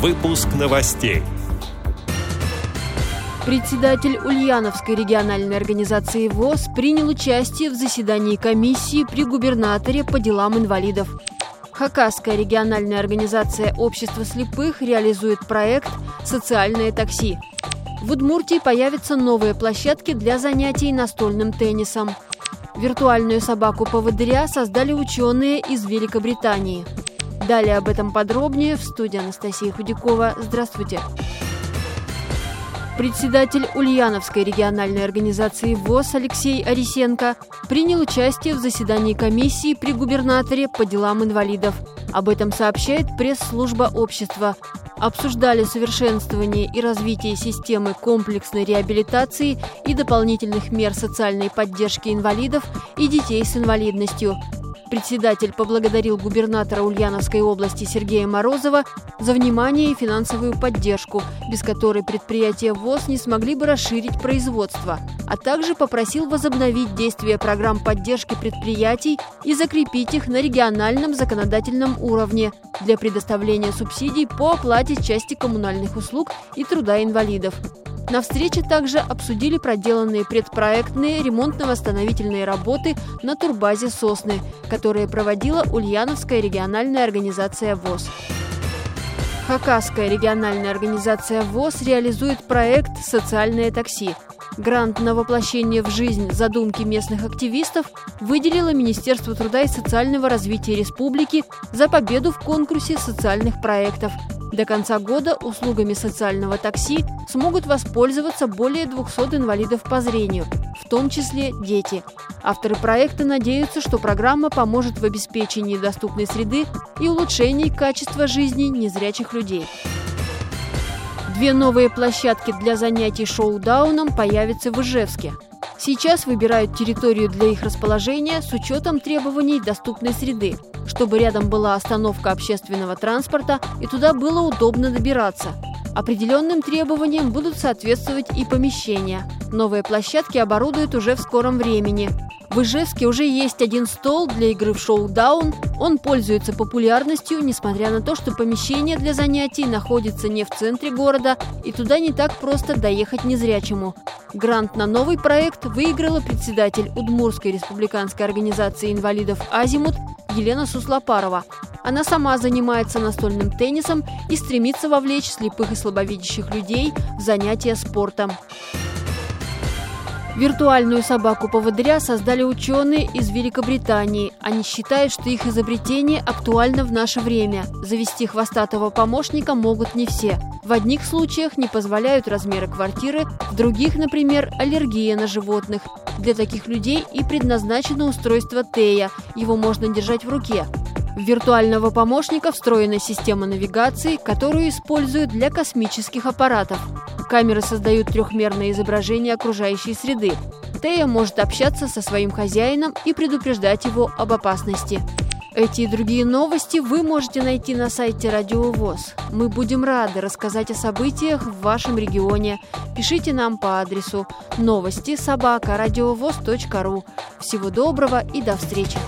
Выпуск новостей. Председатель Ульяновской региональной организации ВОЗ принял участие в заседании комиссии при губернаторе по делам инвалидов. Хакасская региональная организация общества слепых реализует проект «Социальное такси». В Удмуртии появятся новые площадки для занятий настольным теннисом. Виртуальную собаку-поводыря создали ученые из Великобритании. Далее об этом подробнее в студии Анастасия Худякова. Здравствуйте. Председатель Ульяновской региональной организации ВОЗ Алексей Арисенко принял участие в заседании комиссии при губернаторе по делам инвалидов. Об этом сообщает пресс-служба общества. Обсуждали совершенствование и развитие системы комплексной реабилитации и дополнительных мер социальной поддержки инвалидов и детей с инвалидностью – Председатель поблагодарил губернатора Ульяновской области Сергея Морозова за внимание и финансовую поддержку, без которой предприятия ВОЗ не смогли бы расширить производство, а также попросил возобновить действие программ поддержки предприятий и закрепить их на региональном законодательном уровне для предоставления субсидий по оплате части коммунальных услуг и труда инвалидов. На встрече также обсудили проделанные предпроектные ремонтно-восстановительные работы на турбазе «Сосны», которые проводила Ульяновская региональная организация ВОЗ. Хакасская региональная организация ВОЗ реализует проект «Социальное такси». Грант на воплощение в жизнь задумки местных активистов выделило Министерство труда и социального развития республики за победу в конкурсе социальных проектов – до конца года услугами социального такси смогут воспользоваться более 200 инвалидов по зрению, в том числе дети. Авторы проекта надеются, что программа поможет в обеспечении доступной среды и улучшении качества жизни незрячих людей. Две новые площадки для занятий шоу-дауном появятся в Ижевске – Сейчас выбирают территорию для их расположения с учетом требований доступной среды, чтобы рядом была остановка общественного транспорта и туда было удобно добираться. Определенным требованиям будут соответствовать и помещения. Новые площадки оборудуют уже в скором времени. В Ижевске уже есть один стол для игры в шоу-даун. Он пользуется популярностью, несмотря на то, что помещение для занятий находится не в центре города, и туда не так просто доехать незрячему. Грант на новый проект выиграла председатель Удмурской республиканской организации инвалидов «Азимут» Елена Суслопарова. Она сама занимается настольным теннисом и стремится вовлечь слепых и слабовидящих людей в занятия спортом. Виртуальную собаку-поводыря создали ученые из Великобритании. Они считают, что их изобретение актуально в наше время. Завести хвостатого помощника могут не все. В одних случаях не позволяют размеры квартиры, в других, например, аллергия на животных. Для таких людей и предназначено устройство Тея. Его можно держать в руке. В виртуального помощника встроена система навигации, которую используют для космических аппаратов. Камеры создают трехмерное изображение окружающей среды. Тея может общаться со своим хозяином и предупреждать его об опасности. Эти и другие новости вы можете найти на сайте Радио ВОЗ. Мы будем рады рассказать о событиях в вашем регионе. Пишите нам по адресу новости собака ру. Всего доброго и до встречи!